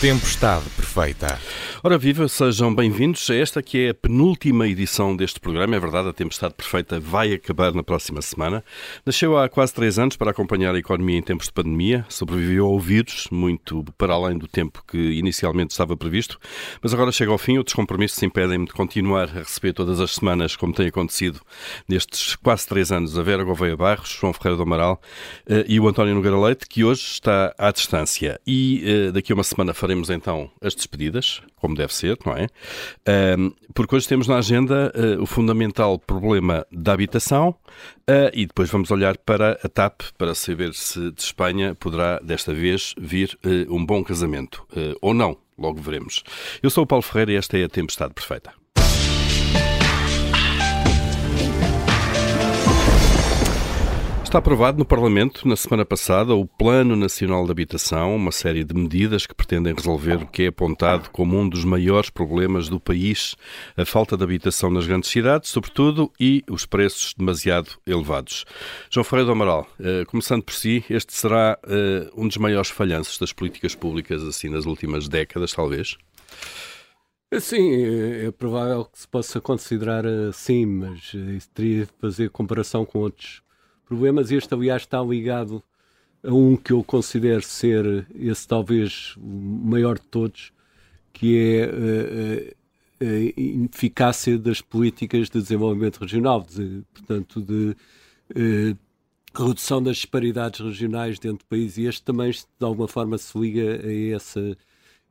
Tempestade Perfeita. Ora viva, sejam bem-vindos a esta que é a penúltima edição deste programa. É verdade, a Tempestade Perfeita vai acabar na próxima semana. Nasceu há quase três anos para acompanhar a economia em tempos de pandemia. Sobreviveu ao vírus, muito para além do tempo que inicialmente estava previsto. Mas agora chega ao fim, outros compromissos impedem-me de continuar a receber todas as semanas, como tem acontecido nestes quase três anos, a Vera Gouveia Barros, João Ferreira do Amaral eh, e o António Nogueira Leite, que hoje está à distância. E eh, daqui a uma semana faremos então as despedidas, como deve ser, não é? porque hoje temos na agenda uh, o fundamental problema da habitação uh, e depois vamos olhar para a TAP para saber se de Espanha poderá desta vez vir uh, um bom casamento ou não. Logo veremos. Eu sou o Paulo Ferreira e esta é a Tempestade Perfeita. Está aprovado no Parlamento, na semana passada, o Plano Nacional de Habitação, uma série de medidas que pretendem resolver o que é apontado como um dos maiores problemas do país, a falta de habitação nas grandes cidades, sobretudo, e os preços demasiado elevados. João Ferreira do Amaral, eh, começando por si, este será eh, um dos maiores falhanços das políticas públicas, assim, nas últimas décadas, talvez? Sim, é, é provável que se possa considerar assim, mas isso teria de fazer comparação com outros problemas. Este, aliás, está ligado a um que eu considero ser esse talvez o maior de todos, que é a, eh, eh, a ineficácia das políticas de desenvolvimento regional, de, portanto, de, eh, redução das disparidades regionais dentro do país. E este também, de alguma forma, se liga a essa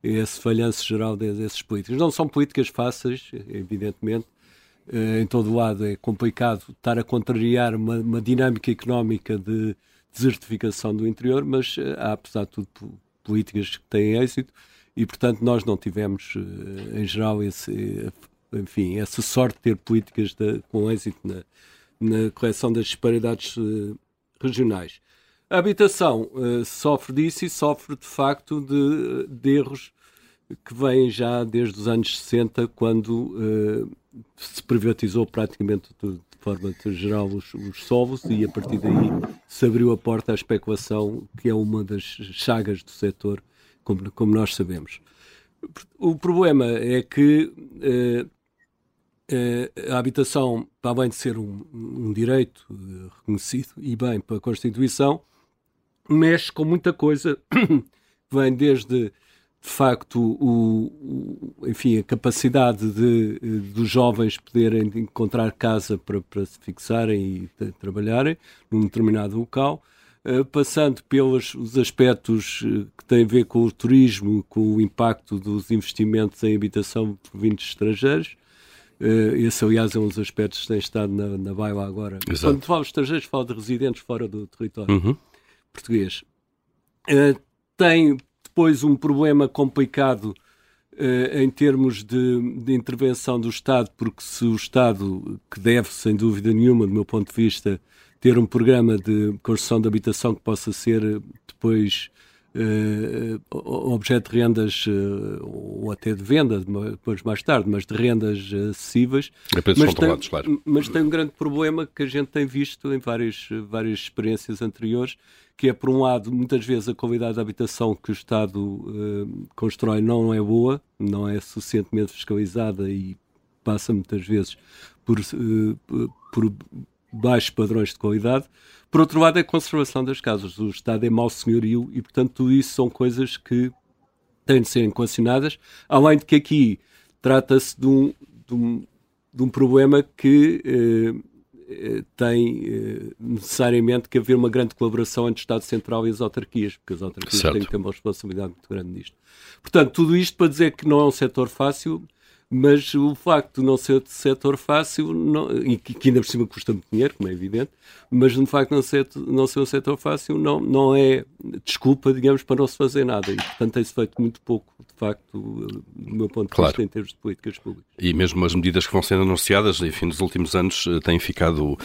a esse falhanço geral desses políticos. Não são políticas fáceis, evidentemente, eh, em todo lado é complicado estar a contrariar uma, uma dinâmica económica de desertificação do interior, mas eh, há, apesar de tudo, políticas que têm êxito e, portanto, nós não tivemos, eh, em geral, esse, enfim, essa sorte de ter políticas de, com êxito na, na correção das disparidades regionais. A habitação sofre disso e sofre, de facto, de, de erros que vêm já desde os anos 60, quando se privatizou praticamente de, forma geral os, os solos e a partir daí se abriu a porta à especulação, que é uma das chagas do setor, como, como nós sabemos. O problema é que eh, eh, a habitação, para além de ser um, um direito eh, reconhecido e bem pela Constituição, mexe com muita coisa, vem desde de facto, o, o, enfim, a capacidade de, dos jovens poderem encontrar casa para, para se fixarem e trabalharem num determinado local, uh, passando pelos os aspectos eh, que têm a ver com o turismo, com o impacto dos investimentos em habitação por vindos estrangeiros. Uh, esse, aliás, é um dos aspectos que tem estado na, na baila agora. Exato. Quando falo de estrangeiros, falo de residentes fora do território uhum. português. Uh, tem depois um problema complicado uh, em termos de, de, intervenção do Estado, porque se o Estado, que deve, sem dúvida nenhuma, do meu ponto de vista, ter um programa de construção de habitação que possa ser depois uh, objeto de rendas uh, ou até de venda, depois mais tarde, mas de rendas acessíveis. É mas, tem, claro. mas tem um grande problema que a gente tem visto em várias, várias experiências anteriores, que é, por um lado, muitas vezes a qualidade da habitação que o Estado uh, constrói não é boa, não é suficientemente fiscalizada e passa muitas vezes por, uh, por baixos padrões de qualidade. Por outro lado, é a conservação das casas. O Estado é mau senhorio e, portanto, tudo isso são coisas que têm de ser equacionadas. Além de que aqui trata-se de um, de, um, de um problema que eh, tem eh, necessariamente que haver uma grande colaboração entre o Estado Central e as autarquias, porque as autarquias certo. têm que ter uma responsabilidade muito grande nisto. Portanto, tudo isto para dizer que não é um setor fácil, mas o facto de não ser de setor fácil, não, e que, que, ainda por cima custa muito dinheiro, como é evidente, mas de facto não ser, não ser um setor fácil não, não é desculpa, digamos, para não se fazer nada. E, portanto, tem-se feito muito pouco, de facto, do meu ponto de claro. vista, em termos de políticas públicas. E mesmo as medidas que vão sendo anunciadas, enfim, nos últimos anos, eh, têm ficado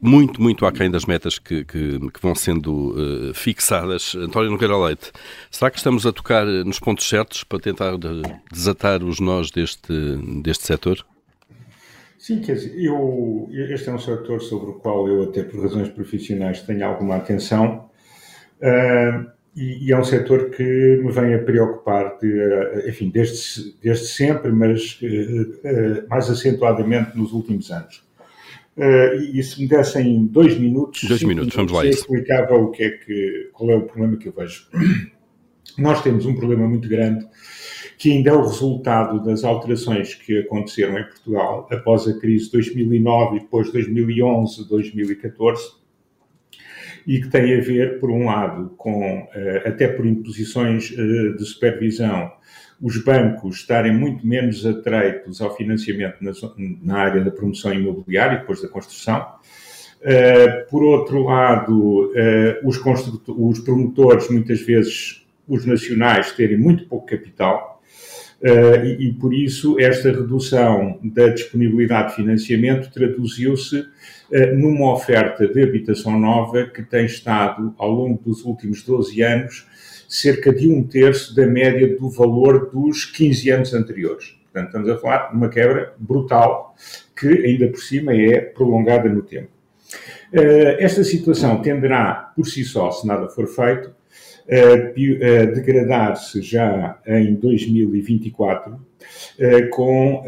muito, muito aquém das metas que, que, que vão sendo uh, fixadas. António Nogueira Leite, será que estamos a tocar nos pontos certos para tentar desatar os nós deste deste setor? Sim, quer dizer, eu, este é um setor sobre o qual eu, até por razões profissionais, tenho alguma atenção. Uh, e, e, é um setor que me vem a preocupar, de, enfim, desde, desde sempre, mas uh, mais acentuadamente nos últimos anos. Uh, e se me dessem dois minutos, dois minutos, vamos lá. Explicava o que é que, qual é o problema que eu vejo. Nós temos um problema muito grande que ainda é o resultado das alterações que aconteceram em Portugal após a crise de 2009 e depois 2011, 2014 e que tem a ver, por um lado, com, eh, até por imposições eh, de supervisão, os bancos estarem muito menos atreitos ao financiamento na, área da promoção imobiliária e depois da construção. Eh, por outro lado, os, os promotores, muitas vezes os nacionais, terem muito pouco capital Uh, e, por isso esta redução da disponibilidade de financiamento traduziu-se uh, numa oferta de habitação nova que tem estado, ao longo dos últimos 12 anos, cerca de um terço da média do valor dos 15 anos anteriores. Portanto, estamos a falar de uma quebra brutal que, ainda por cima, é prolongada no tempo. Uh, esta situação tenderá, por si só, se nada for feito, degradar-se já em 2024 com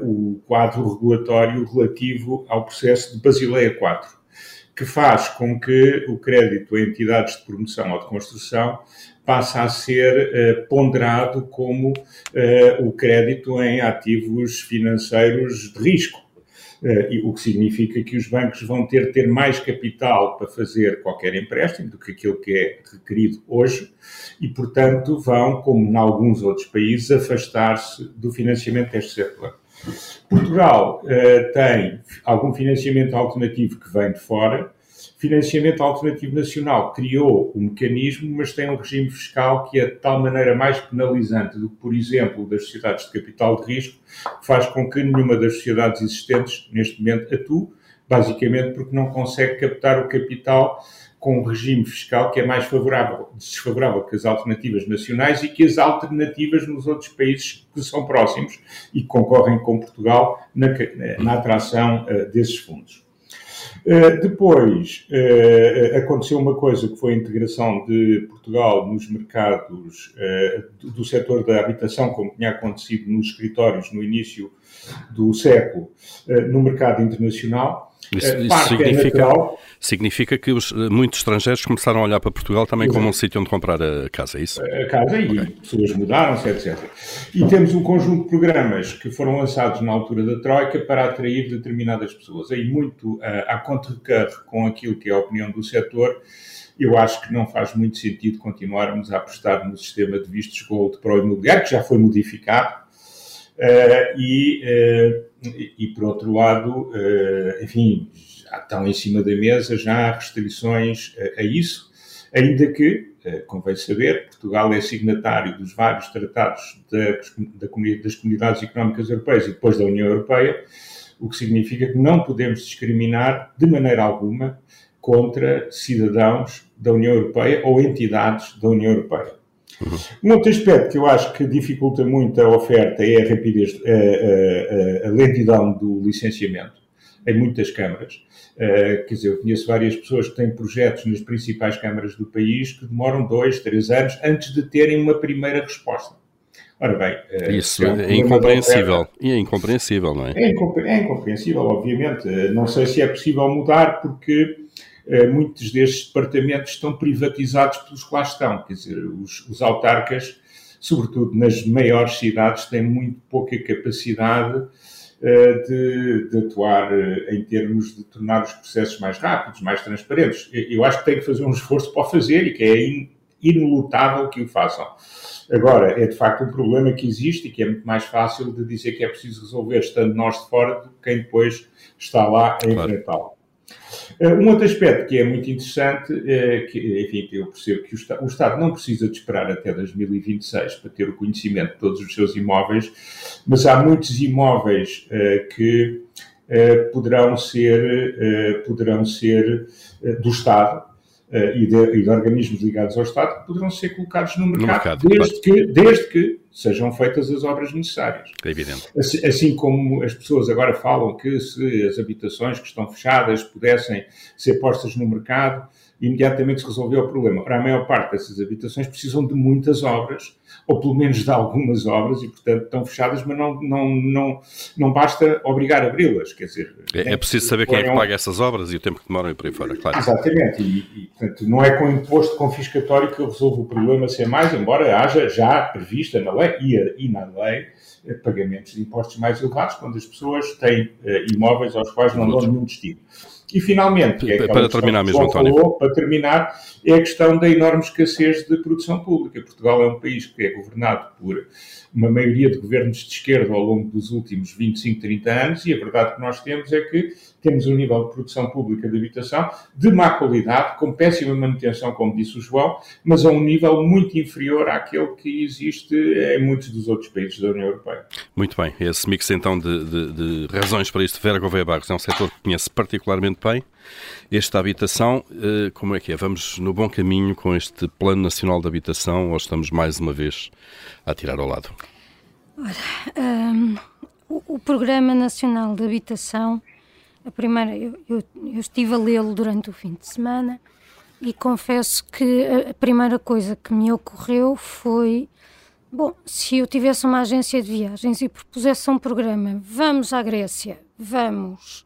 o quadro regulatório relativo ao processo de Basileia IV, que faz com que o crédito a entidades de promoção ou de construção passe a ser ponderado como o crédito em ativos financeiros de risco. eh, o que significa que os bancos vão ter, ter mais capital para fazer qualquer empréstimo do que aquilo que é requerido hoje e, portanto, vão, como em alguns outros países, afastar-se do financiamento deste setor. Portugal uh, tem algum financiamento alternativo que vem de fora, Financiamento Alternativo Nacional criou o um mecanismo, mas tem um regime fiscal que é de tal maneira mais penalizante do que, por exemplo, das sociedades de capital de risco, que faz com que nenhuma das sociedades existentes neste momento atue, basicamente porque não consegue captar o capital com um regime fiscal que é mais favorável, desfavorável que as alternativas nacionais e que as alternativas nos outros países que são próximos e que concorrem com Portugal na, na atração uh, desses fundos. Uh, depois uh, aconteceu uma coisa que foi a integração de Portugal nos mercados uh, do setor da habitação, como tinha acontecido nos escritórios no início do século, no mercado internacional. Isso, isso é significa, é significa que os, muitos estrangeiros começaram a olhar para Portugal também Exato. como um sítio onde comprar a casa, é isso? A casa e okay. pessoas mudaram-se, etc. E temos um conjunto de programas que foram lançados na altura da Troika para atrair determinadas pessoas. Aí muito uh, a contra com aquilo que é a opinião do setor, eu acho que não faz muito sentido continuarmos a apostar no sistema de vistos gold para o imobiliário, que já foi modificado, Uh, e, uh, e, por outro lado, uh, enfim, estão em cima da mesa já restrições a, isso, ainda que, convém saber, Portugal é signatário dos vários tratados da, das comunidades económicas europeias e depois da União Europeia, o que significa que não podemos discriminar de maneira alguma contra cidadãos da União Europeia ou entidades da União Europeia. Uhum. Um outro aspecto que eu acho que dificulta muito a oferta é a rapidez, a, a, a lentidão do licenciamento em muitas câmaras. Uh, quer dizer, eu conheço várias pessoas que têm projetos nas principais câmaras do país que demoram dois, três anos antes de terem uma primeira resposta. Ora bem, uh, isso é, é incompreensível. E é incompreensível, não é? É, incompre é incompreensível, obviamente. Uh, não sei se é possível mudar porque muitos destes departamentos estão privatizados pelos lá estão. Quer dizer, os, os autarcas, sobretudo nas maiores cidades, têm muito pouca capacidade eh, de, de, atuar eh, em termos de tornar os processos mais rápidos, mais transparentes. Eu acho que tem que fazer um esforço para o fazer e que é in, inelutável que o façam. Agora, é de facto um problema que existe e que é muito mais fácil de dizer que é preciso resolver estando nós de fora do que quem depois está lá a enfrentá-lo. Eh, um outro aspecto que é muito interessante, é que, enfim, eu percebo que o Estado, não precisa de esperar até 2026 para ter o conhecimento de todos os seus imóveis, mas há muitos imóveis uh, que poderão ser, poderão ser do Estado e de, e, de, organismos ligados ao Estado que poderão ser colocados no mercado, no mercado desde, que, desde que sejam feitas as obras necessárias. É evidente. Assim, assim, como as pessoas agora falam que se as habitações que estão fechadas pudessem ser postas no mercado, imediatamente se resolveu o problema. Ora, a maior parte dessas habitações precisam de muitas obras, ou pelo menos de algumas obras, e portanto estão fechadas, mas não, não, não, não basta obrigar a abri-las. Quer dizer, é, é preciso saber quem é que paga essas obras e o tempo que demoram e por aí fora, claro. Exatamente, e, e portanto, não é com imposto confiscatório que eu resolvo o problema ser mais, embora haja já prevista na lei e, e na lei eh, pagamentos de impostos mais elevados quando as pessoas têm uh, imóveis aos quais não dão nenhum destino. E, finalmente, é para terminar mesmo, António. Falou, para terminar, é a questão da enorme escassez de produção pública. Portugal é um país que é governado por uma maioria de governos de esquerda ao longo dos últimos 25, 30 anos, e a verdade que nós temos é que temos um nível de produção pública de habitação de má qualidade, com péssima manutenção, como disse o João, mas a um nível muito inferior àquele que existe em muitos dos outros países da União Europeia. Muito bem, esse mix então de, de, de razões para isto, Vera Gouveia Barros é um setor que conhece particularmente Esta habitação, eh, como é que é? Vamos no bom caminho com este Plano Nacional de Habitação ou estamos mais uma vez a tirar ao lado? Ora, um, o, o Programa Nacional de Habitação a primeira, eu, eu, eu estive a lê-lo durante o fim de semana e confesso que a primeira coisa que me ocorreu foi Bom, se eu tivesse uma agência de viagens e propusesse um programa, vamos à Grécia, vamos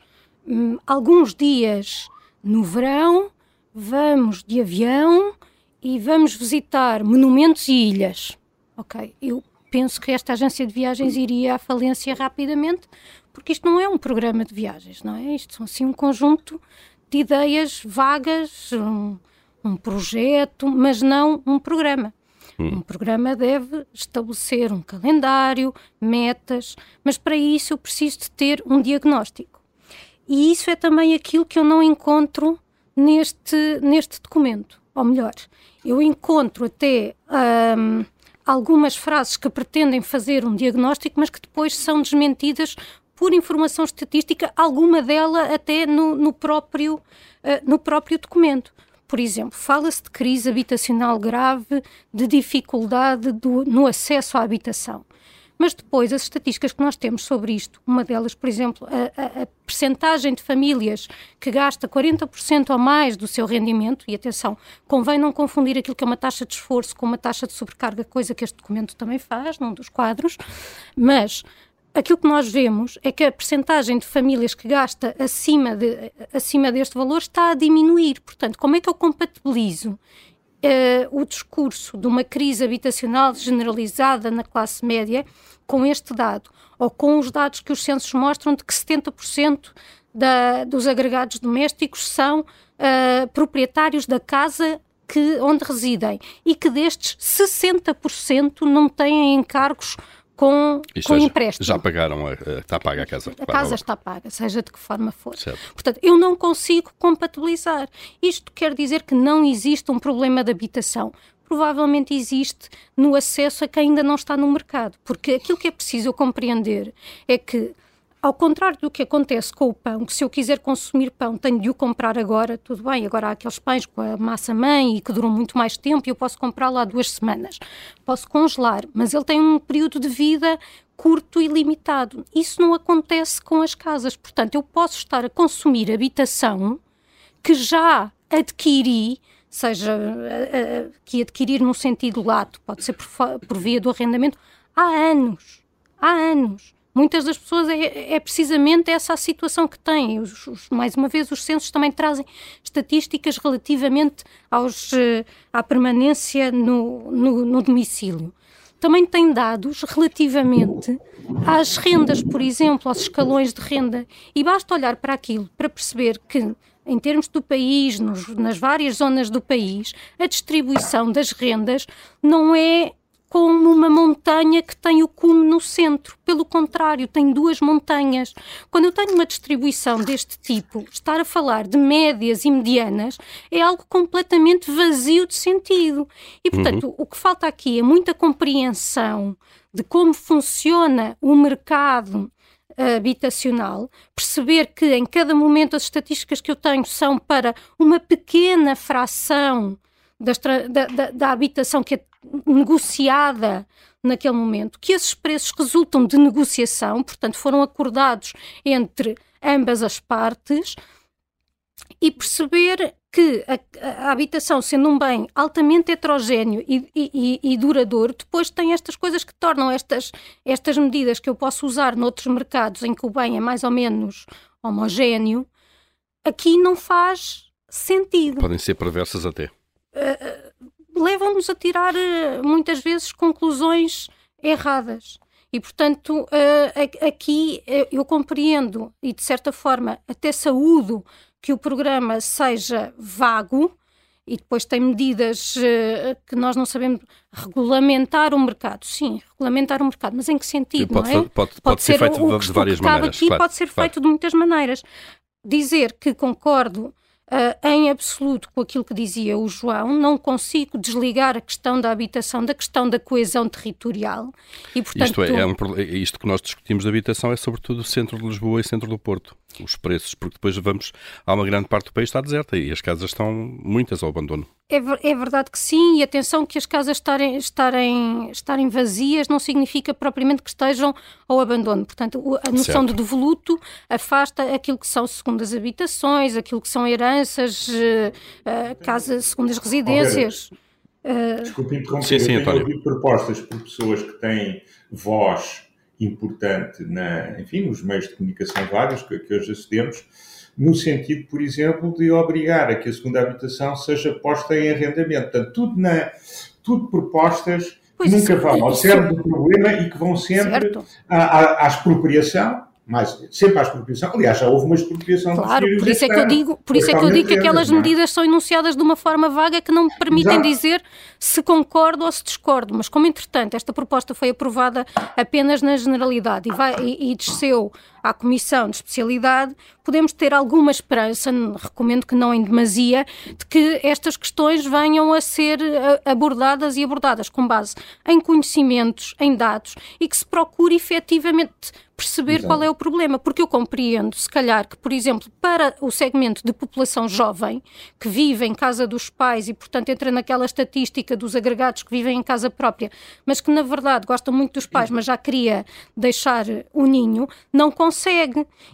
hum, alguns dias no verão, vamos de avião e vamos visitar monumentos e ilhas. Ok, eu penso que esta agência de viagens iria à falência rapidamente, porque isto não é um programa de viagens, não é? Isto são assim um conjunto de ideias vagas, um, um projeto, mas não um programa. Hum. Um programa deve estabelecer um calendário, metas, mas para isso eu preciso de ter um diagnóstico. E isso é também aquilo que eu não encontro neste, neste documento. Ou melhor, eu encontro até hum, algumas frases que pretendem fazer um diagnóstico, mas que depois são desmentidas por informação estatística, alguma dela até no, no próprio, uh, no próprio documento. Por exemplo, fala-se de crise habitacional grave, de dificuldade do, no acesso à habitação. Mas depois, as estatísticas que nós temos sobre isto, uma delas, por exemplo, a, a, a percentagem de famílias que gasta 40% ou mais do seu rendimento, e atenção, convém não confundir aquilo que é uma taxa de esforço com uma taxa de sobrecarga, coisa que este documento também faz, num dos quadros, mas aquilo que nós vemos é que a percentagem de famílias que gasta acima, de, acima deste valor está a diminuir. Portanto, como é que eu compatibilizo uh, o discurso de uma crise habitacional generalizada na classe média com este dado? Ou com os dados que os censos mostram de que 70% da, dos agregados domésticos são uh, proprietários da casa que, onde residem e que destes 60% não têm encargos com, com empréstimo. Já pagaram, a, está paga a casa. A casa está paga, seja de que forma for. Certo. Portanto, eu não consigo compatibilizar. Isto quer dizer que não existe um problema de habitação. Provavelmente existe no acesso a quem ainda não está no mercado. Porque aquilo que é preciso eu compreender é que ao contrário do que acontece com o pão, que se eu quiser consumir pão tenho de o comprar agora, tudo bem, agora há aqueles pães com a massa mãe e que duram muito mais tempo e eu posso comprá-lo há duas semanas. Posso congelar, mas ele tem um período de vida curto e limitado. Isso não acontece com as casas. Portanto, eu posso estar a consumir habitação que já adquiri seja uh, uh, que adquirir no sentido lato, pode ser por, por via do arrendamento, há anos. Há anos. Muitas das pessoas é, é precisamente essa a situação que têm. Os, os, mais uma vez, os censos também trazem estatísticas relativamente aos, uh, à permanência no, no, no domicílio. Também tem dados relativamente às rendas, por exemplo, aos escalões de renda. E basta olhar para aquilo para perceber que em termos do país, nos, nas várias zonas do país, a distribuição das rendas não é como uma montanha que tem o cume no centro. Pelo contrário, tem duas montanhas. Quando eu tenho uma distribuição deste tipo, estar a falar de médias e medianas é algo completamente vazio de sentido. E, portanto, uhum. o que falta aqui é muita compreensão de como funciona o mercado habitacional, perceber que em cada momento as estatísticas que eu tenho são para uma pequena fração da, da, da, habitação que é negociada naquele momento, que esses preços resultam de negociação, portanto, foram acordados entre ambas as partes, e perceber que a, a, habitação, sendo um bem altamente heterogéneo e, e, e, duradouro, depois tem estas coisas que tornam estas, estas medidas que eu posso usar noutros mercados em que o bem é mais ou menos homogéneo, aqui não faz sentido. Podem ser perversas até. Uh, Levam-nos a tirar uh, muitas vezes conclusões erradas. E, portanto, uh, aqui eu compreendo e, de certa forma, até saúdo que o programa seja vago e depois tem medidas que nós não sabemos regulamentar o mercado. Sim, regulamentar o mercado, mas em que sentido? Pode, não é? pode, pode, pode ser, ser, feito o, de, de várias maneiras. aqui claro, pode ser claro. feito de muitas maneiras. Dizer que concordo Uh, em absoluto com aquilo que dizia o João, não consigo desligar a questão da habitação da questão da coesão territorial. E, portanto, isto, é, é um, isto que nós discutimos de habitação é sobretudo o centro de Lisboa e centro do Porto. Os preços, porque depois vamos. Há uma grande parte do país está deserta e as casas estão muitas ao abandono. É, é verdade que sim, e atenção que as casas estarem, estarem, estarem vazias não significa propriamente que estejam ao abandono. Portanto, a noção certo. de devoluto afasta aquilo que são segundas habitações, aquilo que são heranças, uh, casas, segundas residências. Uh... Desculpe interromper, sim, sim, eu tenho ouvido propostas por pessoas que têm voz importante na, enfim, nos meios de comunicação vários que, que hoje acedemos, no sentido, por exemplo, de obrigar a que a segunda habitação seja posta em arrendamento. Portanto, tudo, na, tudo propostas que nunca vão ao cerne do problema e que vão sempre à, à, à expropriação mais, sempre à expropriação. Aliás, já houve uma expropriação Claro, por isso é que eu digo, por isso é que eu digo que aquelas é? medidas são enunciadas de uma forma vaga que não me permitem Exato. dizer se concordo ou se discordo. Mas como, entretanto, esta proposta foi aprovada apenas na generalidade e, vai, e, e desceu à Comissão de Especialidade, podemos ter alguma esperança, recomendo que não em demasia, de que estas questões venham a ser eh, abordadas e abordadas com base em conhecimentos, em dados e que se procure efetivamente perceber qual é o problema, porque eu compreendo, se calhar, que, por exemplo, para o segmento de população jovem, que vive em casa dos pais e, portanto, entra naquela estatística dos agregados que vivem em casa própria, mas que, na verdade, gostam muito dos pais, mas já queria deixar o ninho, não consegue.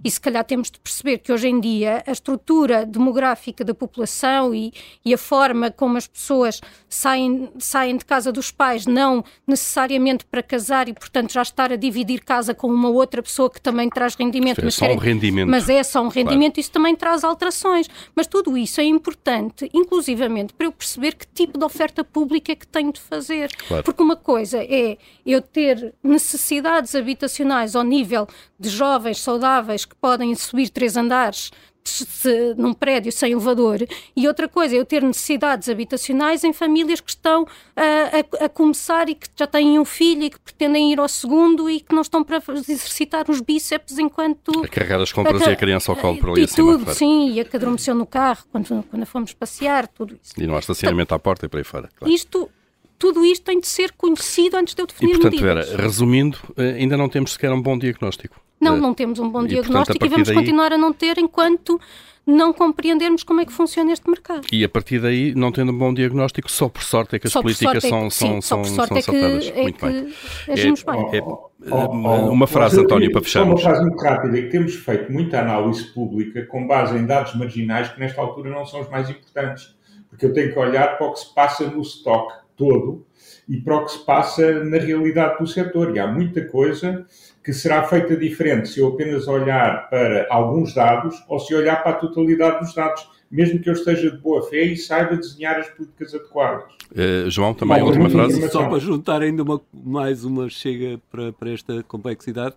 E, se calhar, temos de perceber que, hoje em dia, a estrutura demográfica da população e, e a forma como as pessoas saem, saem de casa dos pais, não necessariamente para casar e, portanto, já estar a dividir casa com uma outra outra pessoa que também traz rendimento. É mas só um rendimento. Mas é só um rendimento, claro. isso também traz alterações. Mas tudo isso é importante, inclusivamente, para eu perceber que tipo de oferta pública é que tenho de fazer. Claro. Porque uma coisa é eu ter necessidades habitacionais ao nível de jovens saudáveis que podem subir três andares se, num prédio sem elevador, e outra coisa é eu ter necessidades habitacionais em famílias que estão a, a, a, começar e que já têm um filho e que pretendem ir ao segundo e que não estão para exercitar os bíceps enquanto. A carregar as compras a, e a criança ao colo por ali e acima. tudo, sim, e a que adormeceu no carro quando, quando fomos passear, tudo isso. E não há estacionamento à porta e para aí fora. Claro. Isto tudo isto tem de ser conhecido antes de eu definir e, portanto, medidas. Vera, resumindo, eh, ainda não temos sequer um bom diagnóstico. Não, não temos um bom e, diagnóstico portanto, e vamos daí... continuar a não ter enquanto não compreendermos como é que funciona este mercado. E a partir daí, não tendo um bom diagnóstico, só por sorte é que as políticas é são, que, são, sim, são, são é acertadas. É muito bem. Agimos é, bem. É, oh, oh, uma frase, António, para fecharmos. Uma frase muito rápida, que temos feito muita análise pública com base em dados marginais que nesta altura não são os mais importantes. Porque eu tenho que olhar para o que se passa no stock todo e para o que se passa na realidade do setor. E há muita coisa que será feita diferente se eu apenas olhar para alguns dados ou se olhar para a totalidade dos dados, mesmo que eu esteja de boa fé e saiba desenhar as políticas adequadas. Uh, João, também Bom, a última frase. Só para juntar ainda uma, mais uma chega para, para esta complexidade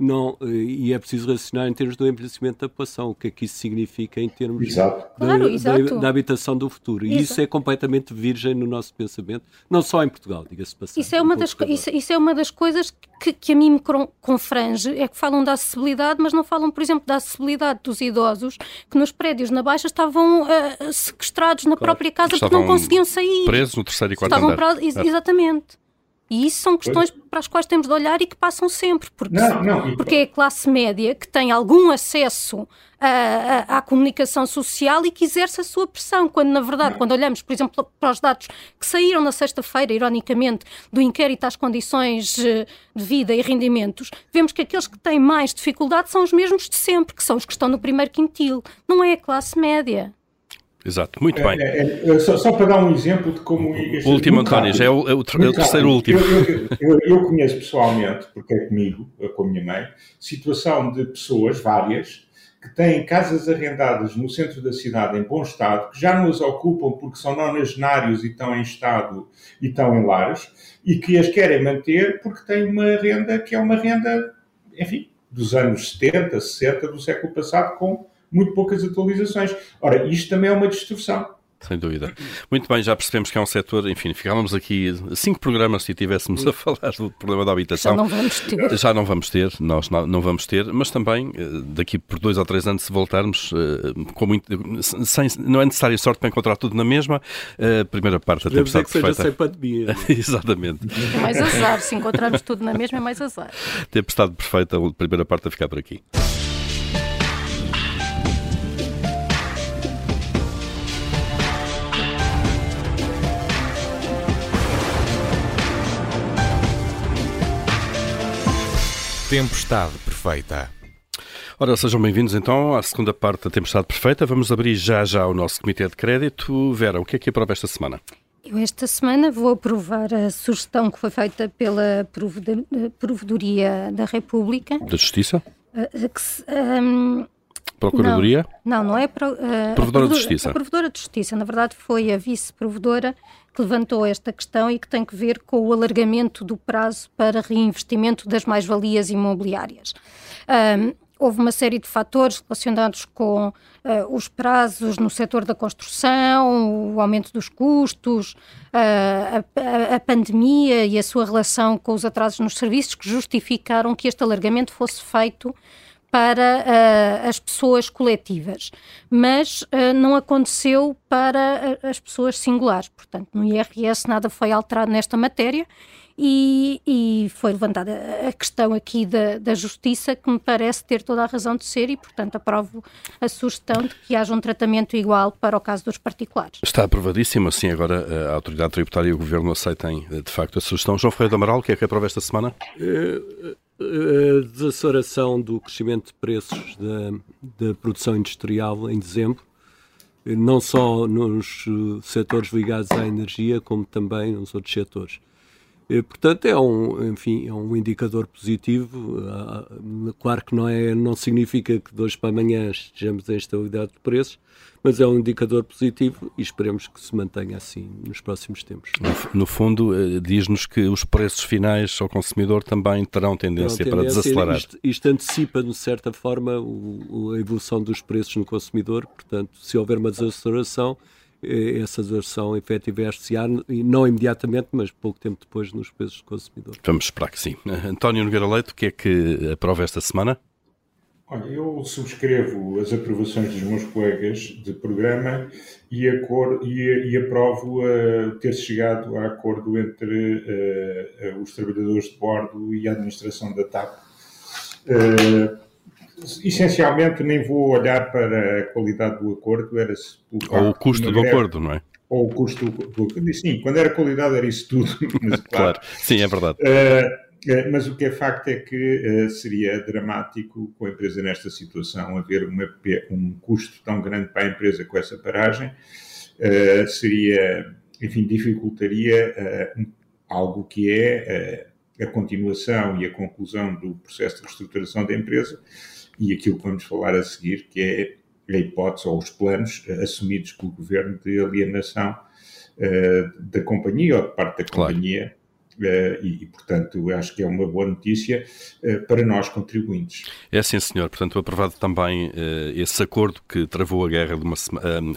não, eh, e é preciso raciocinar em termos do envelhecimento da população, o que é que isso significa em termos exato. Da, claro, da, da, habitação do futuro. E isso é completamente virgem no nosso pensamento, não só em Portugal, diga-se passagem. Isso é uma, das, isso, isso, é uma das coisas que, que a mim me confrange, é que falam da acessibilidade, mas não falam, por exemplo, da acessibilidade dos idosos que nos prédios na Baixa estavam uh, sequestrados na claro. própria casa porque não conseguiam sair. Presos no terceiro e quarto estavam andar. Para, exatamente. E isso são questões pois. para as quais temos de olhar e que passam sempre, porque, não, não, porque é a classe média que tem algum acesso à, à, comunicação social e que exerce a sua pressão, quando na verdade, não. quando olhamos, por exemplo, para os dados que saíram na sexta-feira, ironicamente, do inquérito às condições eh, de vida e rendimentos, vemos que aqueles que têm mais dificuldade são os mesmos de sempre, que são os que estão no primeiro quintil, não é a classe média. Exato, muito bem. É, é, só, só, para dar um exemplo de como. O último, António, já é o, é o, é o terceiro último. Eu, eu, eu, conheço pessoalmente, porque é comigo, com a minha mãe, situação de pessoas, várias, que têm casas arrendadas no centro da cidade em bom estado, que já não as ocupam porque são nonagenários e estão em estado e estão em lares, e que as querem manter porque têm uma renda que é uma renda, enfim, dos anos 70, 60 do século passado, com muito poucas atualizações. Ora, isto também é uma distorção. Sem dúvida. Muito bem, já percebemos que é um setor, enfim, ficávamos aqui cinco programas se estivéssemos a falar do problema da habitação. Já não vamos ter. Já não vamos ter, nós não vamos ter, mas também eh, daqui por dois ou três anos, se voltarmos, eh, com muito, sem, não é necessária sorte para encontrar tudo na mesma. A primeira parte tempestade que perfeita. seja sem pandemia. Exatamente. É mais azar, se encontrarmos tudo na mesma é mais azar. Tempestade perfeita, a primeira parte a ficar por aqui. Tempestade Perfeita. Ora, sejam bem-vindos então à segunda parte da Tempestade Perfeita. Vamos abrir já já o nosso Comitê de Crédito. Vera, o que é que aprova esta semana? Eu esta semana vou aprovar a sugestão que foi feita pela Provedoria da República. Da Justiça? Uh, que se, um, Procuradoria? Não, não, não é pro, uh, Provedora, provedora de Justiça. A Provedora de Justiça, na verdade, foi a Vice-Provedora que levantou esta questão e que tem que ver com o alargamento do prazo para reinvestimento das mais-valias imobiliárias. Um, houve uma série de fatores relacionados com uh, os prazos no setor da construção, o aumento dos custos, uh, a, a, pandemia e a sua relação com os atrasos nos serviços que justificaram que este alargamento fosse feito para uh, as pessoas coletivas, mas uh, não aconteceu para uh, as pessoas singulares. Portanto, no IRS nada foi alterado nesta matéria e, e foi levantada a questão aqui da, da, justiça, que me parece ter toda a razão de ser, e, portanto, aprovo a sugestão de que haja um tratamento igual para o caso dos particulares. Está aprovadíssimo, assim, agora a Autoridade Tributária e o Governo aceitem, de facto, a sugestão. João Ferreira do Amaral, o que é que aprova esta semana? A desaceleração do crescimento de preços da, da produção industrial em dezembro, não só nos setores ligados à energia, como também nos outros setores. Portanto, é um, enfim, é um indicador positivo. Ah, claro que não, é, não significa que de hoje para amanhã estejamos em estabilidade de preços, mas é um indicador positivo e esperemos que se mantenha assim nos próximos tempos. No, no fundo, eh, diz-nos que os preços finais ao consumidor também terão tendência, terão tendência para desacelerar. Isto, isto antecipa, de certa forma, o, a evolução dos preços no consumidor, portanto, se houver uma desaceleração, eh, essa deserção efetivar-se-á, não imediatamente, mas pouco tempo depois, nos preços do consumidor. Vamos esperar que sim. António Nogueira Leite, o que é que aprova esta semana? Olha, eu subscrevo as aprovações dos meus colegas de programa e, acor, e, e aprovo uh, ter chegado a acordo entre uh, uh, os trabalhadores de bordo e a administração da TAP. Essencialmente nem vou olhar para a qualidade do acordo, era ou o custo do acordo, não é? Ou o custo do acordo. Sim, quando era qualidade era isso tudo. Mas, claro. claro. sim, é verdade. Uh, mas o que é facto é que uh, seria dramático com a empresa nesta situação haver uma, um custo tão grande para a empresa com essa paragem. Uh, seria, enfim, dificultaria algo que é a continuação e a conclusão do processo de reestruturação da empresa e aquilo que vamos falar a seguir, que é a hipótese ou os planos assumidos pelo governo de alienação uh, da companhia ou de parte da companhia. Claro. Uh, e, e, portanto, acho que é uma boa notícia uh, para nós contribuintes. É sim, senhor. Portanto, aprovado também uh, esse acordo que travou a guerra de uma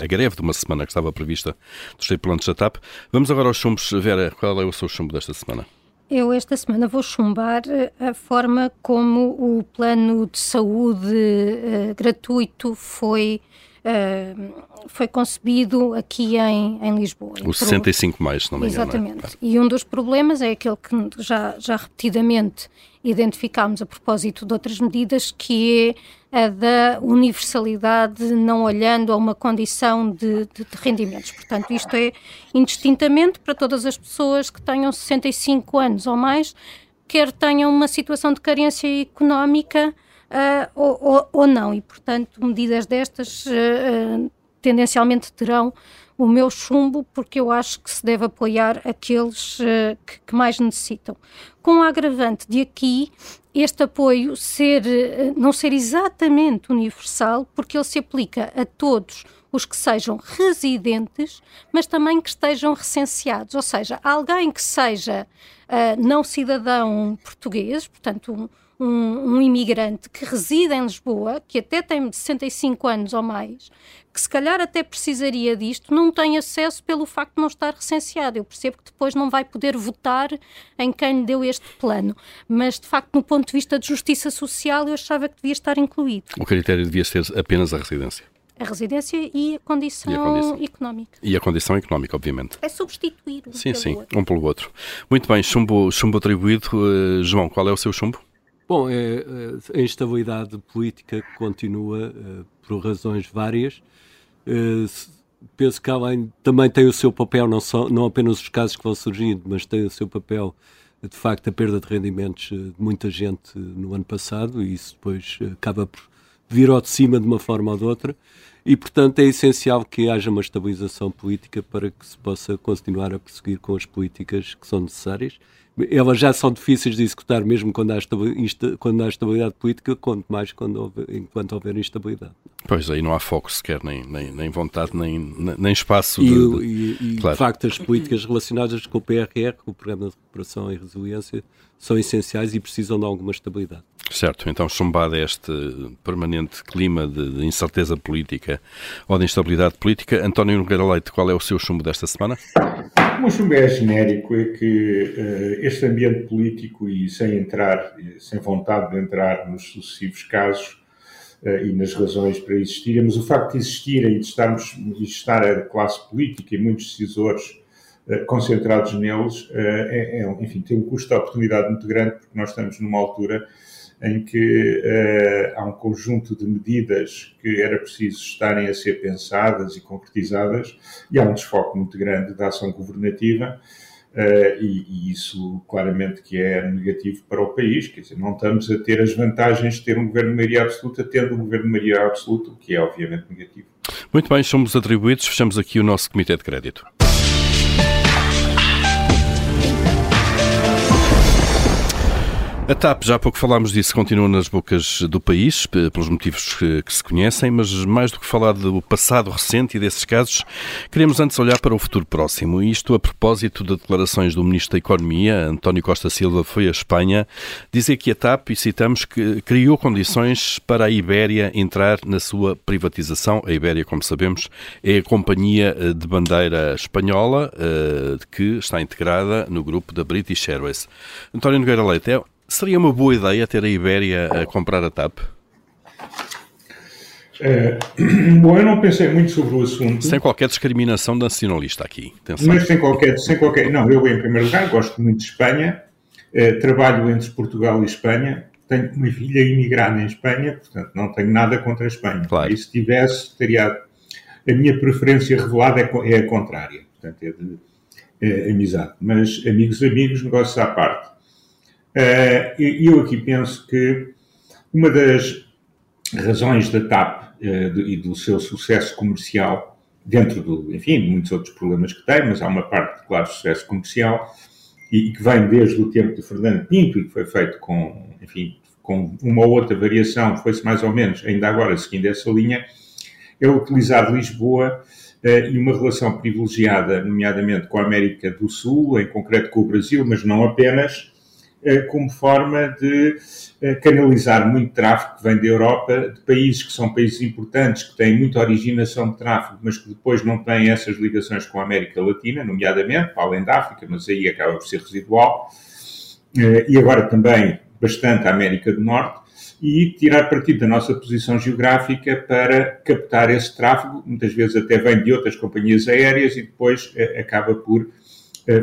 a greve de uma semana que estava prevista dos tripulantes da TAP. Vamos agora aos chumbos. Vera, qual é o seu chumbo desta semana? Eu esta semana vou chumbar eh, a forma como o plano de saúde uh, gratuito foi, uh, foi concebido aqui em, em Lisboa. O 65 mais, se não me engano. É? Exatamente. É? E um dos problemas é aquele que já, já repetidamente identificámos a propósito de outras medidas, que é a da universalidade, não olhando a uma condição de, de, de, rendimentos. Portanto, isto é indistintamente para todas as pessoas que tenham 65 anos ou mais, quer tenham uma situação de carência económica uh, ou, ou, não. E, portanto, medidas destas uh, tendencialmente terão o meu chumbo, porque eu acho que se deve apoiar aqueles uh, que, que, mais necessitam. Com o agravante de aqui este apoio ser, uh, não ser exatamente universal, porque ele se aplica a todos os que sejam residentes, mas também que estejam recenseados, ou seja, alguém que seja uh, não cidadão português, portanto, um, um, um, imigrante que reside em Lisboa, que até tem 65 anos ou mais, que se calhar até precisaria disto, não tem acesso pelo facto de não estar recenseado. Eu percebo que depois não vai poder votar em quem lhe deu este plano, mas de facto, no ponto de vista de justiça social, eu achava que devia estar incluído. O critério devia ser apenas a residência a residência e a condição, e a condição económica. E a condição económica, obviamente. É substituir um sim, pelo sim, outro. um pelo outro. Muito bem, chumbo, chumbo atribuído. Uh, João, qual é o seu chumbo? Bom, é, é a instabilidade política continua uh, por razões várias. Uh, penso que além, também tem o seu papel, não, só, não apenas os casos que vão surgindo, mas tem o seu papel, de facto, a perda de rendimentos de muita gente no ano passado, e isso depois acaba por vir ao de cima de uma forma ou de outra e, portanto, é essencial que haja uma estabilização política para que se possa continuar a prosseguir com as políticas que são necessárias. Elas já são difíceis de executar mesmo quando há, quando há estabilidade política, quanto mais quando houver, enquanto houver instabilidade. Pois, aí não há foco sequer, nem, nem, nem vontade, nem, nem espaço. E, de, de... e, e claro. de facto, as políticas relacionadas com o PRR, com o Programa de Recuperação e Resiliência, são essenciais e precisam de alguma estabilidade. Certo, então chumbado este permanente clima de, de, incerteza política ou de instabilidade política, António Nogueira Leite, qual é o seu chumbo desta semana? O meu chumbo é genérico, é que uh, este ambiente político e sem entrar, sem vontade de entrar nos sucessivos casos uh, e nas razões para existirem, mas o facto de existirem e de estarmos, de estar a classe política e muitos decisores uh, concentrados neles, é, é, enfim, tem um custo de oportunidade muito grande porque nós estamos numa altura em que uh, há um conjunto de medidas que era preciso estarem a ser pensadas e concretizadas, e há um desfoque muito grande da ação governativa, e, e, isso claramente que é negativo para o país, quer dizer, não estamos a ter as vantagens de ter um governo de maioria absoluta, tendo um governo de maioria absoluta, o que é obviamente negativo. Muito bem, somos atribuídos, fechamos aqui o nosso Comitê de Crédito. A TAP, já há pouco falámos disso, continua nas bocas do país, pelos motivos que, que, se conhecem, mas mais do que falar do passado recente e desses casos, queremos antes olhar para o futuro próximo. Isto a propósito de declarações do Ministro da Economia, António Costa Silva, foi à Espanha, dizer que a TAP, e citamos, que criou condições para a Ibéria entrar na sua privatização. A Ibéria, como sabemos, é a companhia eh, de bandeira espanhola eh, que está integrada no grupo da British Airways. António Nogueira Leite, é Seria uma boa ideia ter a Ibéria a comprar a TAP? É, bom, eu não pensei muito sobre o assunto. Sem qualquer discriminação nacionalista aqui. Atenção. Mas sem qualquer, sem qualquer. Não, eu, em primeiro lugar, gosto muito de Espanha. Eh, trabalho entre Portugal e Espanha. Tenho uma filha imigrada em Espanha, portanto, não tenho nada contra a Espanha. Claro. E se tivesse, teria. A minha preferência revelada é, é a contrária. Portanto, é de é, amizade. Mas, amigos, amigos, negócios à parte. Uh, eu aqui penso que uma das razões da TAP uh, e do seu sucesso comercial, dentro do, enfim, de muitos outros problemas que tem, mas há uma parte de claro sucesso comercial e, que vem desde o tempo de Fernando Pinto e que foi feito com, enfim, com uma ou outra variação, foi-se mais ou menos, ainda agora seguindo essa linha, é utilizar Lisboa uh, e uma relação privilegiada, nomeadamente com a América do Sul, em concreto com o Brasil, mas não apenas, eh, como forma de eh, canalizar muito tráfego que vem da Europa, de países que são países importantes, que têm muita originação de tráfego, mas que depois não têm essas ligações com a América Latina, nomeadamente, para além da África, mas aí acaba por ser residual, eh, e agora também bastante a América do Norte, e tirar partido da nossa posição geográfica para captar esse tráfego, muitas vezes até vem de outras companhias aéreas e depois acaba por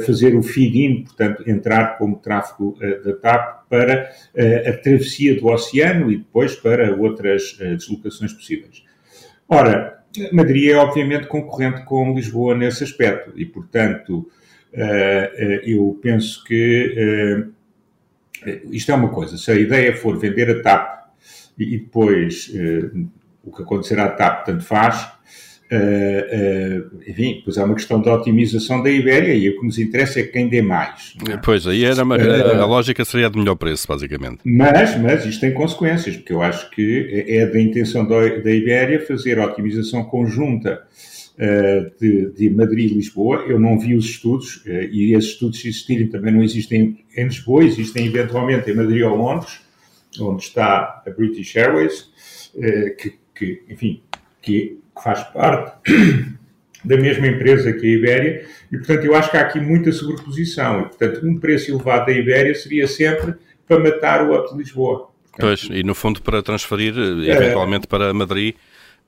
fazer o feed-in, portanto, entrar como tráfego eh, da TAP para eh, a travessia do oceano e depois para outras eh, deslocações possíveis. Ora, Madrid é obviamente concorrente com Lisboa nesse aspecto e, portanto, eu penso que isto é uma coisa. Se a ideia for vender a TAP e depois o que acontecerá à TAP tanto faz, Uh, uh, enfim, pois há uma questão de otimização da Ibéria e o que nos interessa é quem dê mais. É? Pois, aí era uma, uh, a lógica seria de melhor preço, basicamente. Mas, mas isto tem consequências, porque eu acho que é da intenção da, da Ibéria fazer a otimização conjunta de, de, Madrid e Lisboa. Eu não vi os estudos, e esses estudos, se existirem, também não existem em Lisboa, existem eventualmente em Madrid ou Londres, onde está a British Airways, que, que enfim, que que faz parte da mesma empresa que a Ibéria, e portanto eu acho que há aqui muita sobreposição, e portanto um preço elevado da Ibéria seria sempre para matar o Up de Lisboa. Portanto, pois, e no fundo para transferir eh, eventualmente é, para Madrid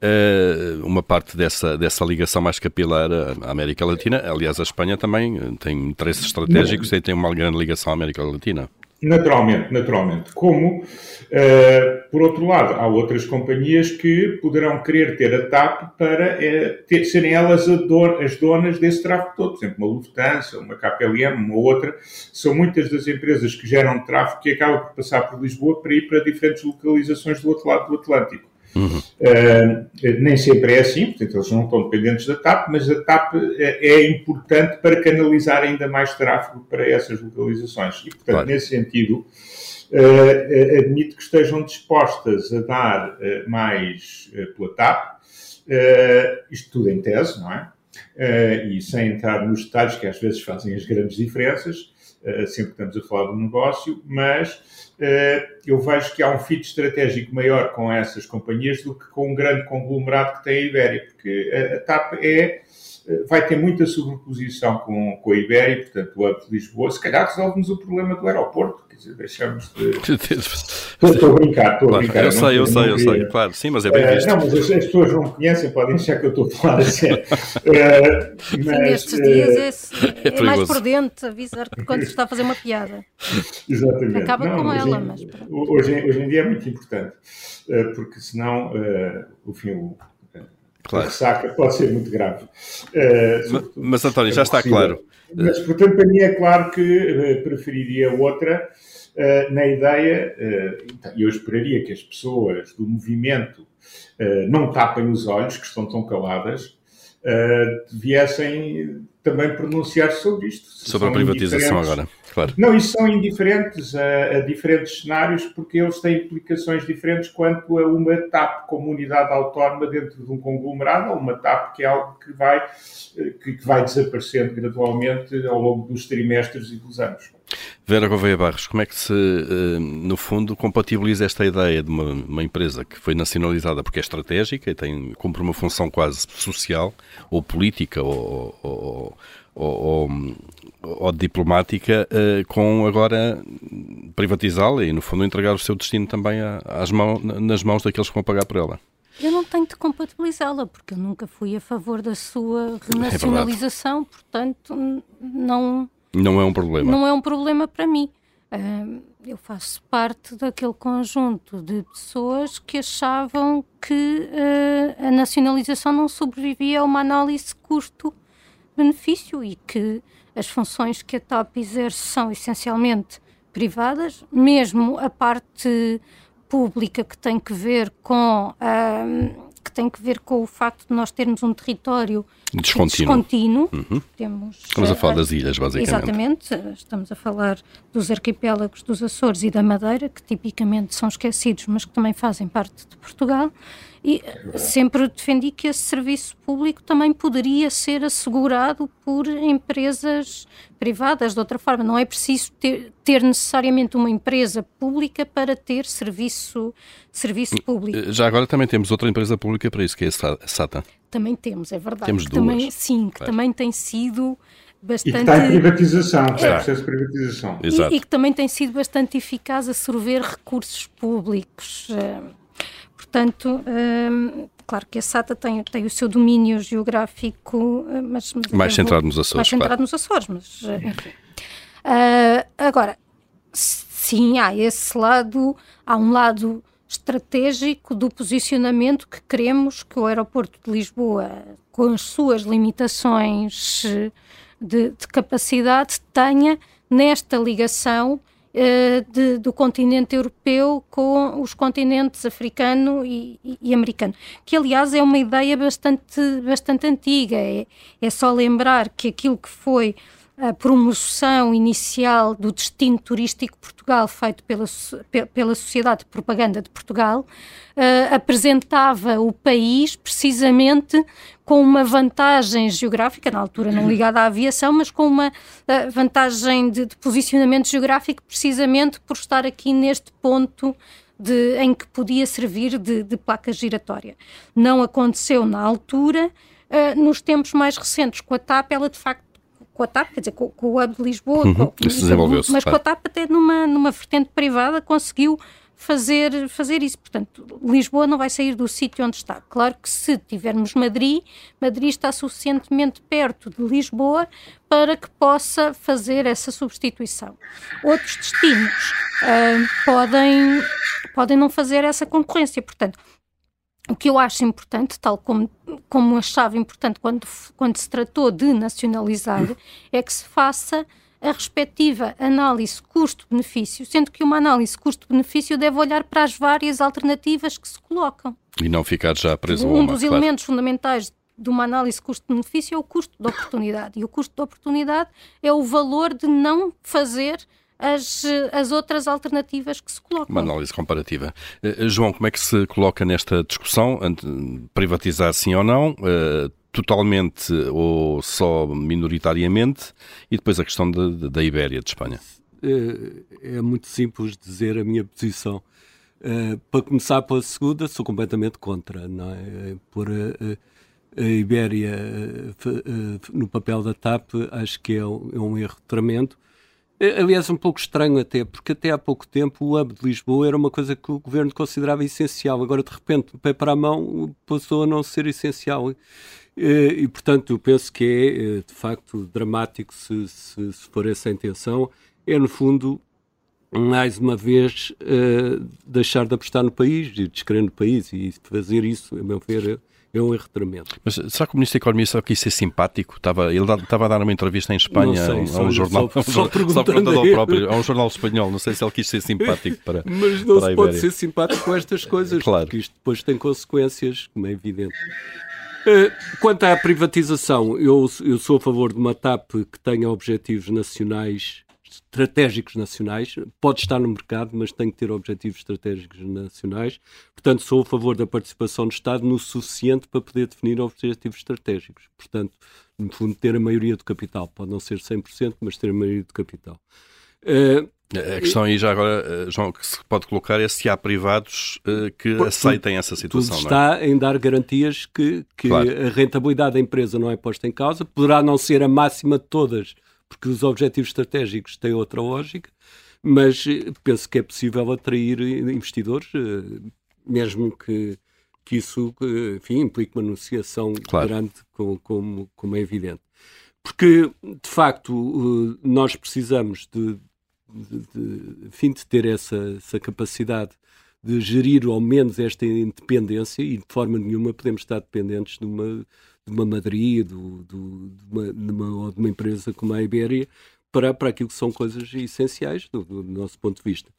uh, uma parte dessa, dessa ligação mais capilar à América Latina. Aliás, a Espanha também tem interesses estratégicos não, e tem uma grande ligação à América Latina. Naturalmente, naturalmente. Como, uh, por outro lado, há outras companhias que poderão querer ter a TAP para uh, ter, serem elas don as donas desse tráfego todo. Por exemplo, uma Lufthansa, uma KPLM, uma outra. São muitas das empresas que geram tráfego que acabam por passar por Lisboa para ir para diferentes localizações do outro lado do Atlântico. Uhum. Uh, nem sempre é assim, portanto, eles não estão dependentes da TAP, mas a TAP é, é importante para canalizar ainda mais tráfego para essas localizações. E, portanto, claro. nesse sentido, uh, admito que estejam dispostas a dar uh, mais pela TAP, isto tudo em tese, não é? e sem entrar nos detalhes que às vezes fazem as grandes diferenças, sempre que estamos a falar um negócio, mas eu vejo que há um fit estratégico maior com essas companhias do que com um grande conglomerado que tem a Ibéria, porque a TAP é, eh, vai ter muita sobreposição com, com a Ibéria, portanto, o Hub de Lisboa, se calhar resolve-nos o problema do aeroporto, quer dizer, deixamos de... estou, a brincar, estou a brincar. Eu sei, eu sei, eu sei, claro, sim, mas é bem visto. Uh, não, mas as, as, pessoas não me conhecem, podem achar que eu estou a falar a sério. Uh, mas, nestes dias é, é, é mais prudente avisar que quando se está a fazer uma piada. Exatamente. Acaba não, com ela, mas... Hoje, hoje em dia é muito importante, porque senão, o fim, o, claro. ressaca pode ser muito grave. Uh, mas, mas, António, já está claro. Mas, portanto, para mim é claro que uh, preferiria outra uh, na ideia, e eu esperaria que as pessoas do movimento não tapem os olhos, que estão tão caladas, viessem também pronunciar sobre isto. Sobre a privatização agora, claro. Não, isso são indiferentes a, a, diferentes cenários porque eles têm implicações diferentes quanto a uma TAP como unidade autónoma dentro de um conglomerado ou uma TAP que é algo que vai, que, que vai desaparecendo gradualmente ao longo dos trimestres e dos anos. Vera Gouveia Barros, como é que se, eh, no fundo, compatibiliza esta ideia de uma, uma, empresa que foi nacionalizada porque é estratégica e tem, cumpre uma função quase social ou política ou, ou, ou, ou diplomática eh, com agora privatizá-la e, no fundo, entregar o seu destino também às mãos, nas mãos daqueles que vão pagar por ela? Eu não tenho de compatibilizá-la, porque eu nunca fui a favor da sua é renacionalização, é portanto, não não é um problema. Não é um problema para mim. Uh, eu faço parte daquele conjunto de pessoas que achavam que uh, a nacionalização não sobrevivia a uma análise custo-benefício e que as funções que a TAP exerce são essencialmente privadas, mesmo a parte pública que tem que ver com que tem que ver com o facto de nós termos um território descontínuo. descontínuo. Uhum. Temos, estamos a falar das ilhas, basicamente. Exatamente, estamos a falar dos arquipélagos dos Açores e da Madeira, que tipicamente são esquecidos, mas que também fazem parte de Portugal. E sempre defendi que esse serviço público também poderia ser assegurado por empresas privadas. De outra forma, não é preciso ter, ter necessariamente uma empresa pública para ter serviço, serviço público. Já agora também temos outra empresa pública para isso, que é a SATA. Também temos, é verdade. Temos duas. Também, sim, que também tem sido bastante... E que está em privatização, está é. processo de privatização. E, e, que também tem sido bastante eficaz a sorver recursos públicos. Portanto, hum, claro que a SATA tem, tem o seu domínio geográfico, eh, mas, mas mais centrado nos Açores. Mais centrado claro. nos Açores, mas eh, enfim. Uh, agora, sim, há esse lado, há um lado estratégico do posicionamento que queremos que o aeroporto de Lisboa, com as suas limitações de, de capacidade, tenha nesta ligação de, do continente europeu com os continentes africano e, e, e, americano, que aliás é uma ideia bastante, bastante antiga. É, é só lembrar que aquilo que foi a promoção inicial do destino turístico Portugal feito pela, pela Sociedade de Propaganda de Portugal uh, apresentava o país precisamente com uma vantagem geográfica, na altura não ligada à aviação, mas com uma uh, vantagem de, de, posicionamento geográfico precisamente por estar aqui neste ponto de, em que podia servir de, de placa giratória. Não aconteceu na altura, uh, nos tempos mais recentes com a TAP, ela de facto com a TAP, quer dizer, com, com o Hub de Lisboa, uhum, com, desenvolveu-se, mas com a TAP até numa, numa vertente privada conseguiu fazer, fazer isso. Portanto, Lisboa não vai sair do sítio onde está. Claro que se tivermos Madrid, Madrid está suficientemente perto de Lisboa para que possa fazer essa substituição. Outros destinos uh, podem, podem não fazer essa concorrência. Portanto, o que eu acho importante, tal como, como achava importante quando, quando se tratou de nacionalizar, é que se faça a respectiva análise custo-benefício, sendo que uma análise custo-benefício deve olhar para as várias alternativas que se colocam. E não ficar já preso Um a uma, dos claro. elementos fundamentais de uma análise custo-benefício é o custo de oportunidade. E o custo de oportunidade é o valor de não fazer as, as outras alternativas que se colocam. Uma análise comparativa. Uh, João, como é que se coloca nesta discussão? Privatizar sim ou não? Uh, totalmente ou só minoritariamente? E depois a questão de, de, da Ibéria, de Espanha. É, é, muito simples dizer a minha posição. Uh, para começar pela segunda, sou completamente contra. Não é? Por a Ibéria no papel da TAP, acho que é um, é um erro tremendo. É, aliás, um pouco estranho até, porque até há pouco tempo o hub de Lisboa era uma coisa que o governo considerava essencial. Agora, de repente, pé para a mão passou a não ser essencial. E, e portanto, eu penso que é, eh, de facto, dramático se, se, se for essa a intenção. É, no fundo, mais uma vez, deixar de apostar no país e descrever no país. E fazer isso, a meu ver, é um erro tremendo. Mas será que o Ministro da Economia só quis ser simpático? Estava, ele estava a dar uma entrevista em Espanha sei, a um, jornal, só, só, só perguntando ao próprio, a um jornal espanhol. Não sei se ele quis ser simpático para. Mas não para se pode ser simpático com estas coisas, claro. porque isto depois tem consequências, como é evidente. Eh, quanto à privatização, eu, eu sou a favor de uma TAP que tenha objetivos nacionais estratégicos nacionais, pode estar no mercado, mas tem que ter objetivos estratégicos nacionais. Portanto, sou a favor da participação do Estado no suficiente para poder definir objetivos estratégicos. Portanto, no fundo, ter a maioria do capital. Pode não ser 100%, mas ter a maioria do capital. Uh, a questão aí já agora, João, que se pode colocar é se há privados que Por, aceitem essa situação. Tudo está é? em dar garantias que, que claro. a rentabilidade da empresa não é posta em causa, poderá não ser a máxima de todas, porque os objetivos estratégicos têm outra lógica, mas penso que é possível atrair investidores, mesmo que, que isso enfim, implique uma negociação claro. grande, como, como, como é evidente. Porque, de facto, nós precisamos de, de, de, enfim, de ter essa, essa capacidade de gerir ao menos esta independência e de forma nenhuma podemos estar dependentes de uma de uma Madrid, do, do, de, uma, de, uma, de uma empresa como a Iberia, para, para aquilo que são coisas essenciais do, do nosso ponto de vista.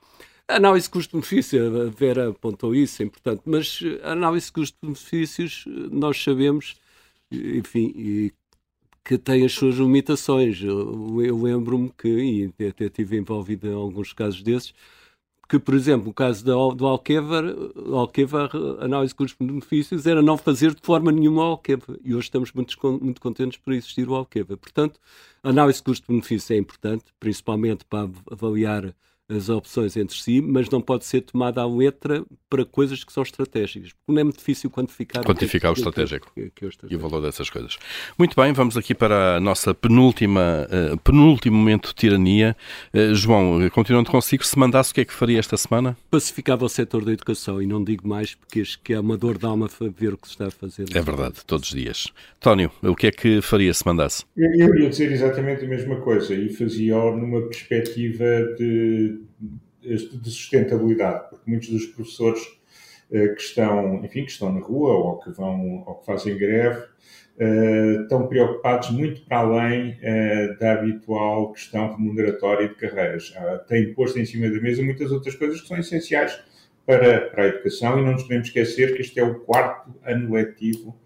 A análise custo-benefício, a Vera apontou isso, é importante, mas a análise custo-benefícios, nós sabemos, enfim, que tem as suas limitações. Eu, eu lembro-me que, e até estive envolvido em alguns casos desses, que, por exemplo, o caso do, do Alquevar, Alquevar, análise custos-benefícios era não fazer de forma nenhuma o Alquevar. E hoje estamos muito, muito contentes por existir o Alquevar. Portanto, a análise custo-benefício é importante, principalmente para avaliar as opções entre si, mas não pode ser tomada à letra para coisas que são estratégicas, porque não é muito difícil quantificar, quantificar o, que, o estratégico que, que, é o estratégico e o valor dessas coisas. Muito bem, vamos aqui para a nossa penúltima, uh, penúltimo momento de tirania. Uh, João, continuando consigo, se mandasse o que é que faria esta semana? Pacificava o setor da educação e não digo mais porque acho que é uma dor de alma ver o que se está a fazer. É verdade, todos os dias. Tónio, o que é que faria se mandasse? Eu, eu ia dizer exatamente a mesma coisa e fazia numa perspectiva de de sustentabilidade, porque muitos dos professores que estão, enfim, que estão na rua ou que vão ou que fazem greve, estão preocupados muito para além da habitual questão remuneratória de carreiras. têm posto em cima da mesa muitas outras coisas que são essenciais para, para a educação e não nos podemos esquecer que este é o quarto ano letivo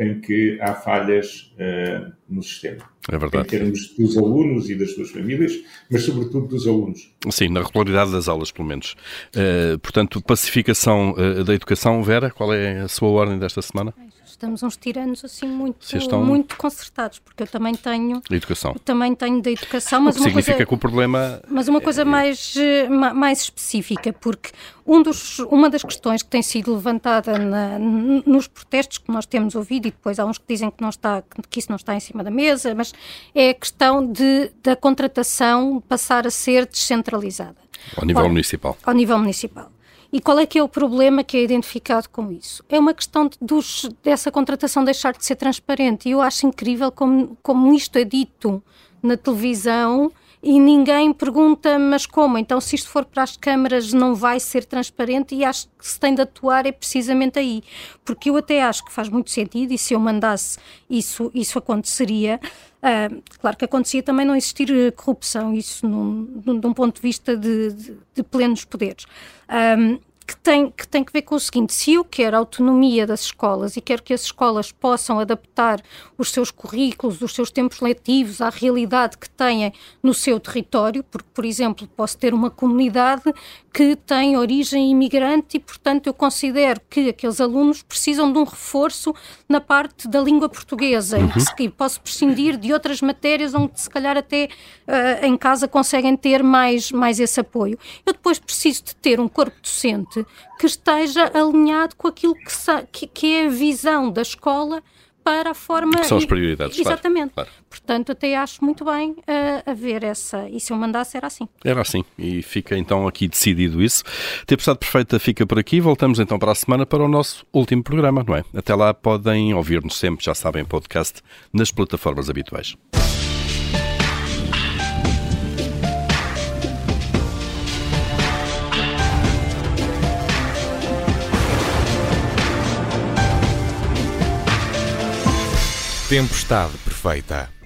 em que há falhas uh, no sistema. É verdade. Em termos dos alunos e das suas famílias, mas sobretudo dos alunos. Sim, na regularidade das aulas, pelo menos. Uh, portanto, pacificação uh, da educação. Vera, qual é a sua ordem desta semana? Estamos uns tiranos assim muito, estão... muito concertados, porque eu também tenho. Da educação. Também tenho da educação, mas o que uma significa coisa, que o problema. Mas uma coisa é... mais, eh, mais específica, porque um dos, uma das questões que tem sido levantada na, nos protestos que nós temos ouvido, e depois há uns que dizem que, não está, que isso não está em cima da mesa, mas é a questão de, da contratação passar a ser descentralizada. Ao nível Ora, municipal. Ao nível municipal. E qual é que é o problema que é identificado com isso? É uma questão de, dos, dessa contratação deixar de ser transparente. E eu acho incrível como, como isto é dito na televisão e ninguém pergunta, mas como? Então, se isto for para as câmaras, não vai ser transparente e acho que se tem de atuar é precisamente aí. Porque eu até acho que faz muito sentido e se eu mandasse isso, isso aconteceria. Uh, claro que acontecia também não existir eh, corrupção, isso num, num, de um ponto de vista de, de, de plenos poderes. Um, que tem, que tem que ver com o seguinte: se eu quero autonomia das escolas e quero que as escolas possam adaptar os seus currículos, os seus tempos letivos à realidade que têm no seu território, porque, por exemplo, posso ter uma comunidade que tem origem imigrante e, portanto, eu considero que aqueles alunos precisam de um reforço na parte da língua portuguesa uhum. e que posso prescindir de outras matérias onde, se calhar, até uh, em casa conseguem ter mais, mais esse apoio. Eu depois preciso de ter um corpo docente que esteja alinhado com aquilo que, que é a visão da escola para a forma. Que são as prioridades. Exatamente. Claro, claro. Portanto, até acho muito bem uh, haver essa. E se eu mandasse, era assim. Era assim. E fica então aqui decidido isso. Tempestade Perfeita fica por aqui. Voltamos então para a semana para o nosso último programa, não é? Até lá podem ouvir-nos sempre, já sabem, podcast nas plataformas habituais. Tempestade perfeita.